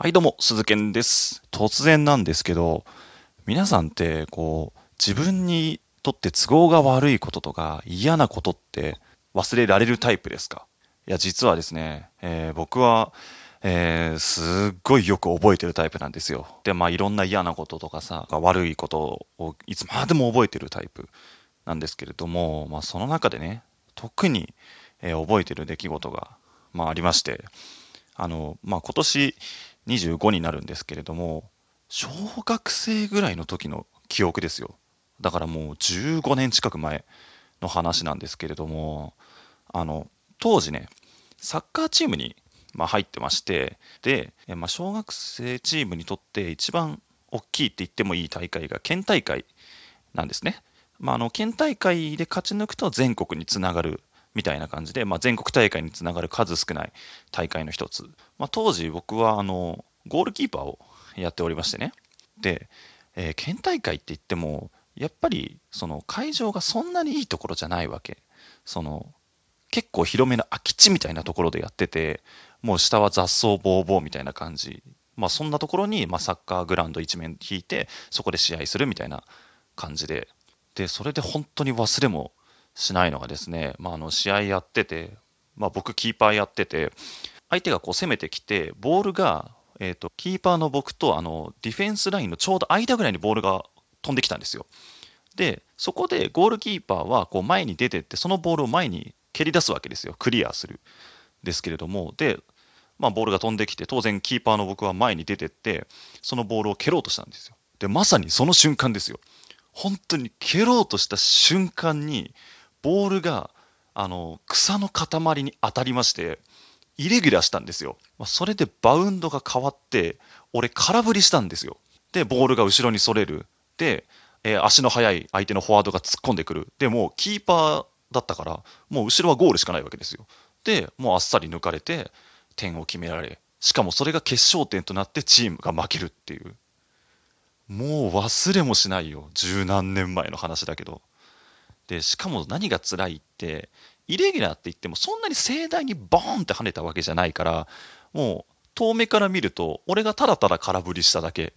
はい、どうも、鈴賢です。突然なんですけど、皆さんって、こう、自分にとって都合が悪いこととか嫌なことって忘れられるタイプですか？いや、実はですね、えー僕は、えーすっごいよく覚えてるタイプなんですよ。で、まあ、いろんな嫌なこととかさ、悪いことをいつまでも覚えてるタイプなんですけれども、まあ、その中でね、特に、えー覚えてる出来事が、まあ、ありまして、あの、まあ、今年25になるんですけれども、小学生ぐらいの時の記憶ですよ。だからもう15年近く前の話なんですけれども、あの、当時ね、サッカーチームに、まあ、入ってまして、で、まあ、小学生チームにとって一番大きいって言ってもいい大会が県大会なんですね。まあ、あの県大会で勝ち抜くと全国につながるみたいな感じで、まあ、全国大会につながる数少ない大会の一つ。まあ、当時僕はあのゴールキーパーをやっておりましてね。で、えー県大会って言っても、やっぱりその会場がそんなにいいところじゃないわけ。その結構広めの空き地みたいなところでやってて、もう下は雑草ぼうぼうみたいな感じ。まあそんなところに、まあ、サッカーグラウンド一面引いて、そこで試合するみたいな感じで。で、それで本当に忘れもしないのがですね、まあ、あの試合やってて、まあ、僕キーパーやってて、相手がこう攻めてきて、ボールが、えー、とキーパーの僕とあのディフェンスラインのちょうど間ぐらいにボールが飛んできたんですよ。で、そこでゴールキーパーはこう前に出てって、そのボールを前に蹴り出すわけですよ、クリアする。ですけれども、で、まあ、ボールが飛んできて、当然キーパーの僕は前に出てって、そのボールを蹴ろうとしたんですよ。で、まさにその瞬間ですよ。本当に蹴ろうとした瞬間に、ボールがあの草の塊に当たりまして、イレギュラーしたんですよ。まあ、それでバウンドが変わって、俺空振りしたんですよ。で、ボールが後ろにそれる。で、えー足の速い相手のフォワードが突っ込んでくる。で、もうキーパーだったから、もう後ろはゴールしかないわけですよ。で、もうあっさり抜かれて、点を決められ、しかもそれが決勝点となってチームが負けるっていう。もう忘れもしないよ。十何年前の話だけど。で、しかも何が辛いって、イレギュラーって言ってもそんなに盛大にボーンって跳ねたわけじゃないから、もう遠目から見ると、俺がただただ空振りしただけ。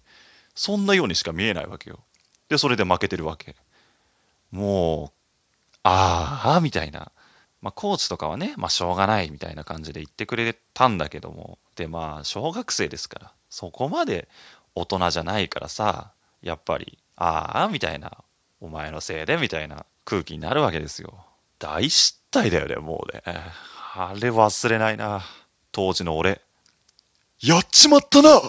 そんなようにしか見えないわけよ。で、それで負けてるわけ。もう、ああ、みたいな。まあ、コーチとかはね、まあ、しょうがないみたいな感じで言ってくれたんだけども、で、まあ、小学生ですから、そこまで大人じゃないからさ、やっぱり、ああ、みたいな、お前のせいで、みたいな空気になるわけですよ。大失態だよね、もうね。あれ忘れないな。当時の俺。やっちまったな